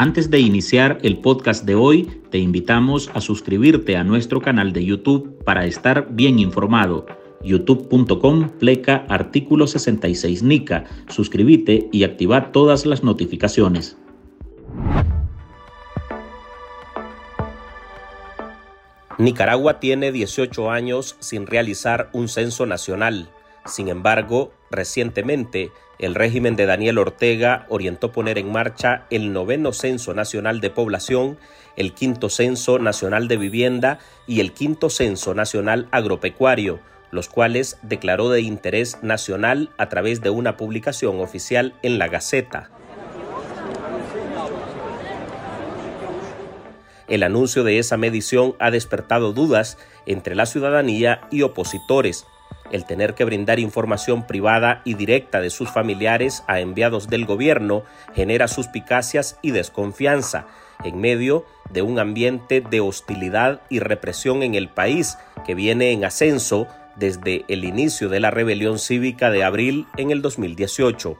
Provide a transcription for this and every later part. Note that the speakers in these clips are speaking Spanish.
Antes de iniciar el podcast de hoy, te invitamos a suscribirte a nuestro canal de YouTube para estar bien informado. youtube.com pleca artículo 66 NICA. Suscríbete y activa todas las notificaciones. Nicaragua tiene 18 años sin realizar un censo nacional. Sin embargo, recientemente, el régimen de Daniel Ortega orientó poner en marcha el noveno Censo Nacional de Población, el quinto Censo Nacional de Vivienda y el quinto Censo Nacional Agropecuario, los cuales declaró de interés nacional a través de una publicación oficial en la Gaceta. El anuncio de esa medición ha despertado dudas entre la ciudadanía y opositores. El tener que brindar información privada y directa de sus familiares a enviados del gobierno genera suspicacias y desconfianza en medio de un ambiente de hostilidad y represión en el país que viene en ascenso desde el inicio de la rebelión cívica de abril en el 2018.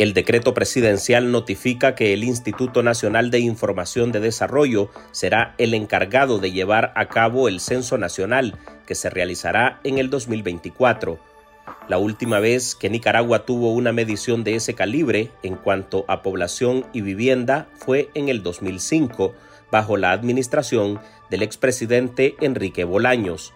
El decreto presidencial notifica que el Instituto Nacional de Información de Desarrollo será el encargado de llevar a cabo el Censo Nacional, que se realizará en el 2024. La última vez que Nicaragua tuvo una medición de ese calibre en cuanto a población y vivienda fue en el 2005, bajo la administración del expresidente Enrique Bolaños.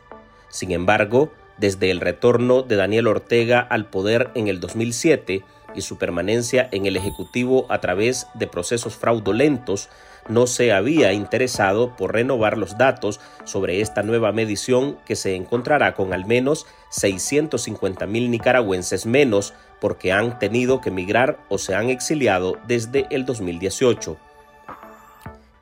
Sin embargo, desde el retorno de Daniel Ortega al poder en el 2007, y su permanencia en el Ejecutivo a través de procesos fraudulentos, no se había interesado por renovar los datos sobre esta nueva medición que se encontrará con al menos 650 mil nicaragüenses menos porque han tenido que emigrar o se han exiliado desde el 2018.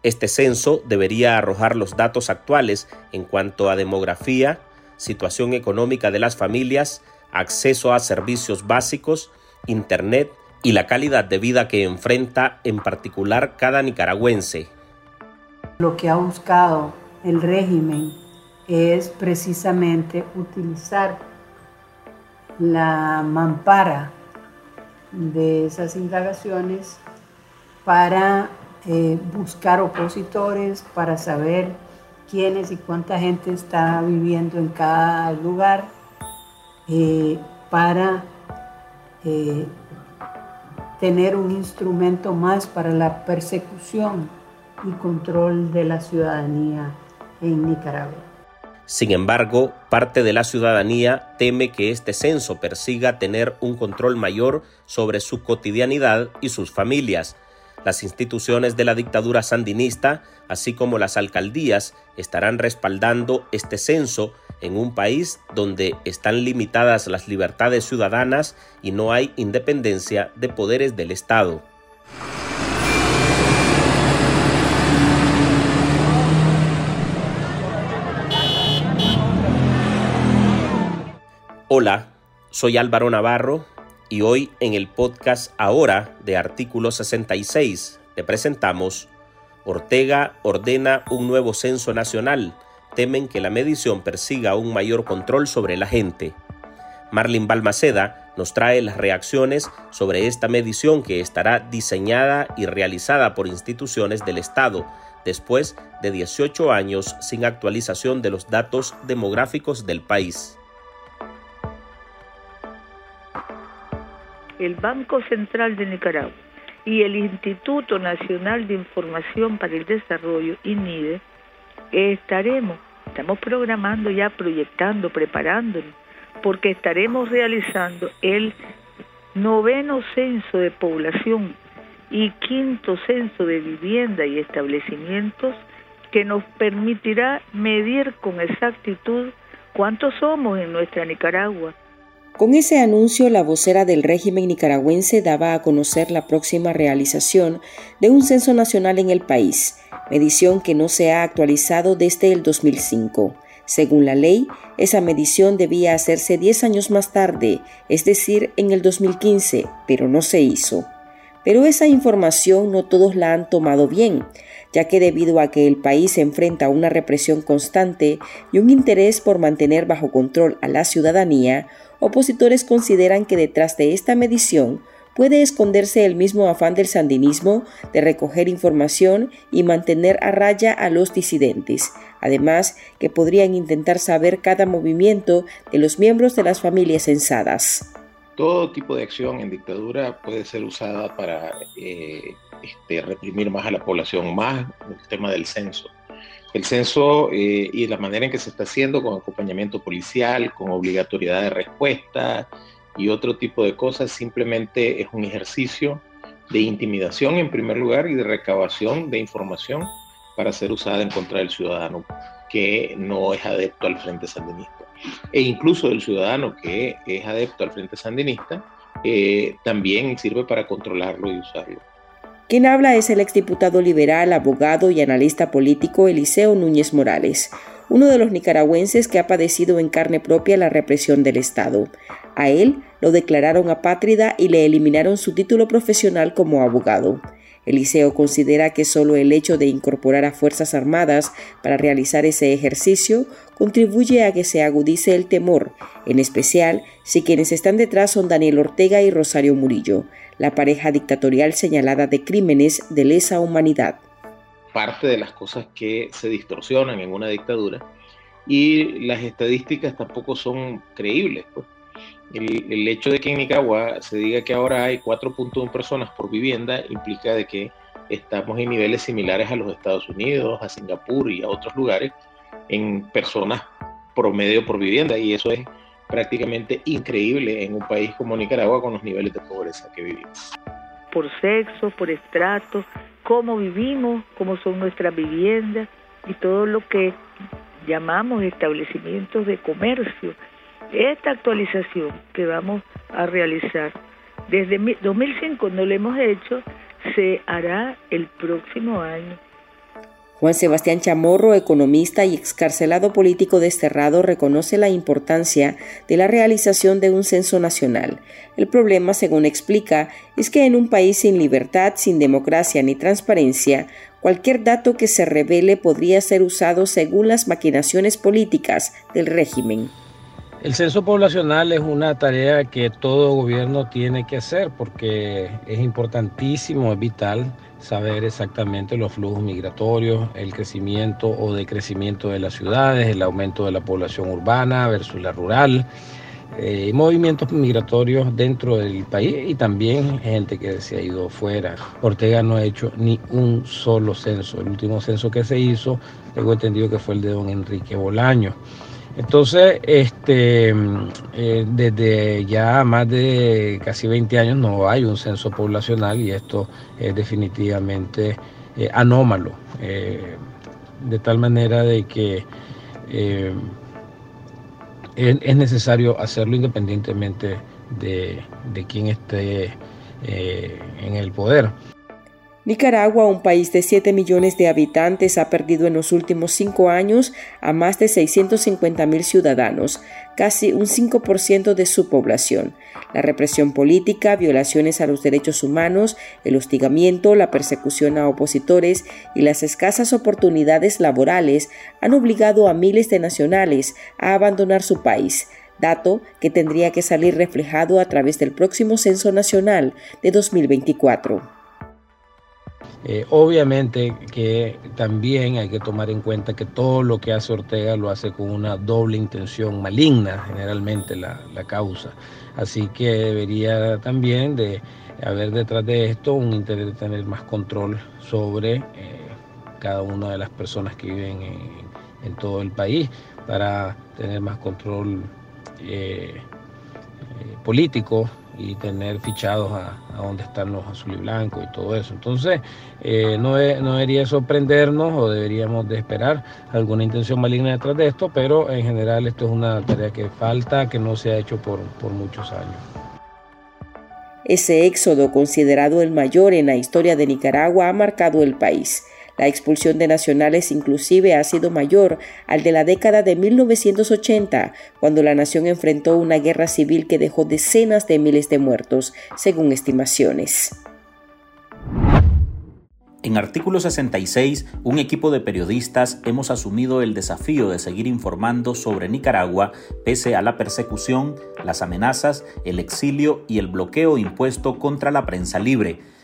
Este censo debería arrojar los datos actuales en cuanto a demografía, situación económica de las familias, acceso a servicios básicos, Internet y la calidad de vida que enfrenta en particular cada nicaragüense. Lo que ha buscado el régimen es precisamente utilizar la mampara de esas indagaciones para eh, buscar opositores, para saber quiénes y cuánta gente está viviendo en cada lugar, eh, para eh, tener un instrumento más para la persecución y control de la ciudadanía en Nicaragua. Sin embargo, parte de la ciudadanía teme que este censo persiga tener un control mayor sobre su cotidianidad y sus familias, las instituciones de la dictadura sandinista, así como las alcaldías, estarán respaldando este censo en un país donde están limitadas las libertades ciudadanas y no hay independencia de poderes del Estado. Hola, soy Álvaro Navarro y hoy en el podcast Ahora de Artículo 66 te presentamos Ortega ordena un nuevo censo nacional. Temen que la medición persiga un mayor control sobre la gente. Marlin Balmaceda nos trae las reacciones sobre esta medición que estará diseñada y realizada por instituciones del Estado después de 18 años sin actualización de los datos demográficos del país. el Banco Central de Nicaragua y el Instituto Nacional de Información para el Desarrollo, INIDE, estaremos, estamos programando ya, proyectando, preparándonos, porque estaremos realizando el noveno censo de población y quinto censo de vivienda y establecimientos que nos permitirá medir con exactitud cuántos somos en nuestra Nicaragua, con ese anuncio, la vocera del régimen nicaragüense daba a conocer la próxima realización de un censo nacional en el país, medición que no se ha actualizado desde el 2005. Según la ley, esa medición debía hacerse 10 años más tarde, es decir, en el 2015, pero no se hizo. Pero esa información no todos la han tomado bien, ya que debido a que el país se enfrenta a una represión constante y un interés por mantener bajo control a la ciudadanía, opositores consideran que detrás de esta medición puede esconderse el mismo afán del sandinismo de recoger información y mantener a raya a los disidentes, además que podrían intentar saber cada movimiento de los miembros de las familias censadas. Todo tipo de acción en dictadura puede ser usada para eh, este, reprimir más a la población, más el tema del censo. El censo eh, y la manera en que se está haciendo con acompañamiento policial, con obligatoriedad de respuesta, y otro tipo de cosas, simplemente es un ejercicio de intimidación en primer lugar y de recabación de información para ser usada en contra del ciudadano que no es adepto al Frente Sandinista. E incluso del ciudadano que es adepto al Frente Sandinista, eh, también sirve para controlarlo y usarlo. Quien habla es el exdiputado liberal, abogado y analista político Eliseo Núñez Morales, uno de los nicaragüenses que ha padecido en carne propia la represión del Estado. A él lo declararon apátrida y le eliminaron su título profesional como abogado. Eliseo considera que solo el hecho de incorporar a Fuerzas Armadas para realizar ese ejercicio contribuye a que se agudice el temor, en especial si quienes están detrás son Daniel Ortega y Rosario Murillo, la pareja dictatorial señalada de crímenes de lesa humanidad. Parte de las cosas que se distorsionan en una dictadura y las estadísticas tampoco son creíbles. Pues el, hecho de que en Nicaragua se diga que ahora hay 4.1 personas por vivienda implica de que estamos en niveles similares a los Estados Unidos, a Singapur y a otros lugares en personas promedio por vivienda y eso es prácticamente increíble en un país como Nicaragua con los niveles de pobreza que vivimos. Por sexo, por estrato, cómo vivimos, cómo son nuestras viviendas y todo lo que llamamos establecimientos de comercio esta actualización que vamos a realizar desde 2005 no lo hemos hecho, se hará el próximo año. Juan Sebastián Chamorro, economista y excarcelado político desterrado, reconoce la importancia de la realización de un censo nacional. El problema, según explica, es que en un país sin libertad, sin democracia ni transparencia, cualquier dato que se revele podría ser usado según las maquinaciones políticas del régimen. El censo poblacional es una tarea que todo gobierno tiene que hacer porque es importantísimo, es vital saber exactamente los flujos migratorios, el crecimiento o decrecimiento de las ciudades, el aumento de la población urbana versus la rural, eh, movimientos migratorios dentro del país y también gente que se ha ido fuera. Ortega no ha hecho ni un solo censo. El último censo que se hizo, tengo entendido que fue el de don Enrique Bolaño. Entonces, este, eh, desde ya más de casi 20 años no hay un censo poblacional y esto es definitivamente eh, anómalo, eh, de tal manera de que es, necesario hacerlo independientemente de, de quién esté en el poder. Nicaragua, un país de 7 millones de habitantes, ha perdido en los últimos cinco años a más de 650 mil ciudadanos, casi un 5% de su población. La represión política, violaciones a los derechos humanos, el hostigamiento, la persecución a opositores y las escasas oportunidades laborales han obligado a miles de nacionales a abandonar su país dato que tendría que salir reflejado a través del próximo Censo Nacional de 2024. Eh, obviamente que también hay que tomar en cuenta que todo lo que hace Ortega lo hace con una doble intención maligna, generalmente la, causa. Así que debería también de haber detrás de esto un interés de tener más control sobre eh, cada una de las personas que viven en, todo el país para tener más control eh, político y tener fichados a, a dónde están los azul y blancos y todo eso. Entonces, eh, no, no, debería sorprendernos o deberíamos de esperar alguna intención maligna detrás de esto, pero en general esto es una tarea que falta, que no se ha hecho por, por muchos años. Ese éxodo, considerado el mayor en la historia de Nicaragua, ha marcado el país. La expulsión de nacionales inclusive ha sido mayor al de la década de 1980, cuando la nación enfrentó una guerra civil que dejó decenas de miles de muertos, según estimaciones. En artículo 66, un equipo de periodistas hemos asumido el desafío de seguir informando sobre Nicaragua pese a la persecución, las amenazas, el exilio y el bloqueo impuesto contra la prensa libre.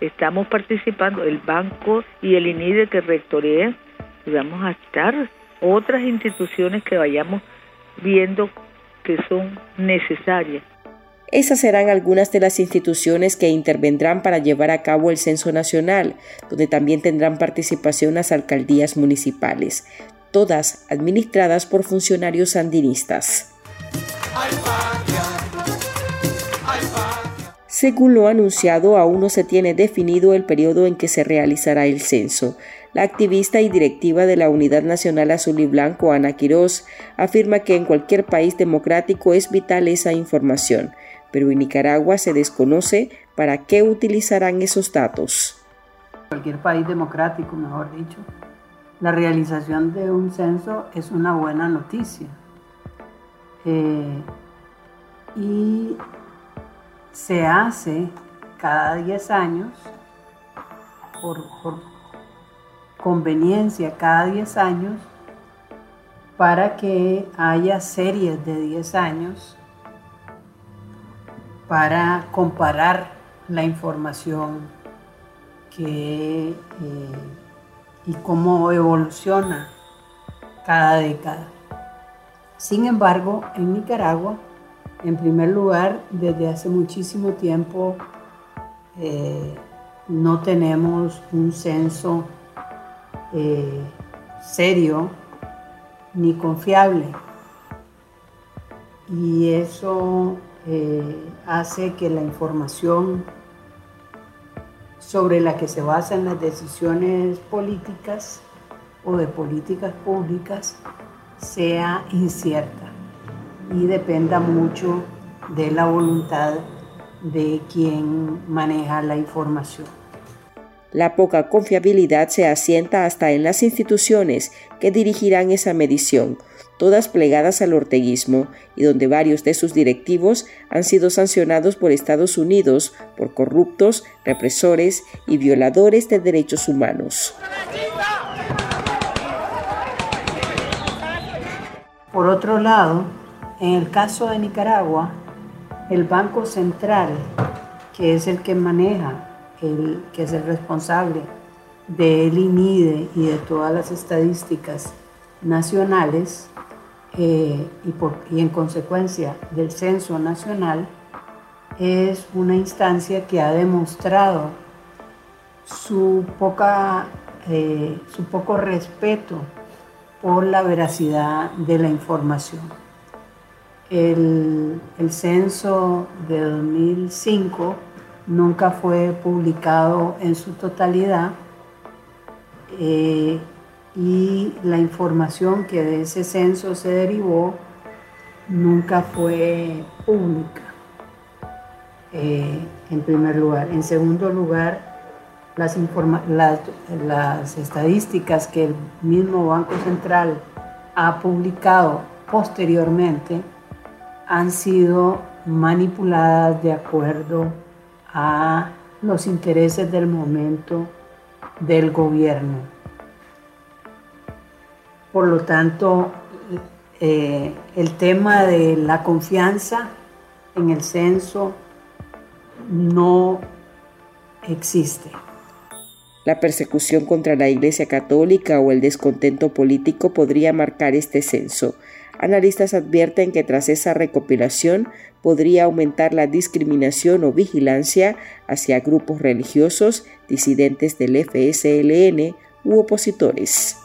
estamos participando el banco y el INIDE que rectorea y vamos a estar otras instituciones que vayamos viendo que son necesarias. Esas serán algunas de las instituciones que intervendrán para llevar a cabo el censo nacional, donde también tendrán participación las alcaldías municipales, todas administradas por funcionarios sandinistas. Según lo anunciado, aún no se tiene definido el periodo en que se realizará el censo. La activista y directiva de la Unidad Nacional Azul y Blanco, Ana Quirós, afirma que en cualquier país democrático es vital esa información, pero en Nicaragua se desconoce para qué utilizarán esos datos. Cualquier país democrático, mejor dicho, la realización de un censo es una buena noticia. Eh, y se hace cada 10 años por, conveniencia cada 10 años para que haya series de 10 años para comparar la información que, eh, y cómo evoluciona cada década. Sin embargo, en Nicaragua en primer lugar, desde hace muchísimo tiempo eh, no tenemos un censo eh, serio ni confiable. Y eso eh, hace que la información sobre la que se basan las decisiones políticas o de políticas públicas sea incierta y dependa mucho de la voluntad de quien maneja la información. La poca confiabilidad se asienta hasta en las instituciones que dirigirán esa medición, todas plegadas al orteguismo y donde varios de sus directivos han sido sancionados por Estados Unidos por corruptos, represores y violadores de derechos humanos. Por otro lado, en el caso de Nicaragua, el Banco Central, que es el que maneja, el, que es el responsable del INIDE y de todas las estadísticas nacionales, eh, y, y en consecuencia del censo nacional, es una instancia que ha demostrado su, poca, eh, su poco respeto por la veracidad de la información. El, censo de 2005 nunca fue publicado en su totalidad eh, y la información que de ese censo se derivó nunca fue pública, eh, en primer lugar. En segundo lugar, las, las estadísticas que el mismo Banco Central ha publicado posteriormente han sido manipuladas de acuerdo a los intereses del momento del gobierno. Por lo tanto, eh, el tema de la confianza en el censo no existe. La persecución contra la Iglesia Católica o el descontento político podría marcar este censo. Analistas advierten que tras esa recopilación podría aumentar la discriminación o vigilancia hacia grupos religiosos, disidentes del FSLN u opositores.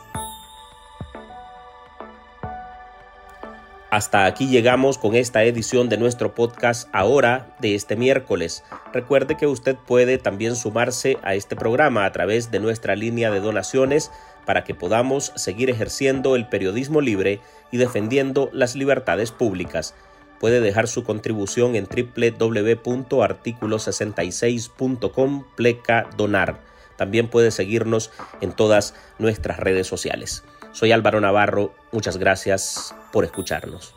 Hasta aquí llegamos con esta edición de nuestro podcast ahora de este miércoles. Recuerde que usted puede también sumarse a este programa a través de nuestra línea de donaciones para que podamos seguir ejerciendo el periodismo libre y defendiendo las libertades públicas. Puede dejar su contribución en www.articulo66.com pleca donar. También puede seguirnos en todas nuestras redes sociales. Soy Álvaro Navarro, muchas gracias por escucharnos.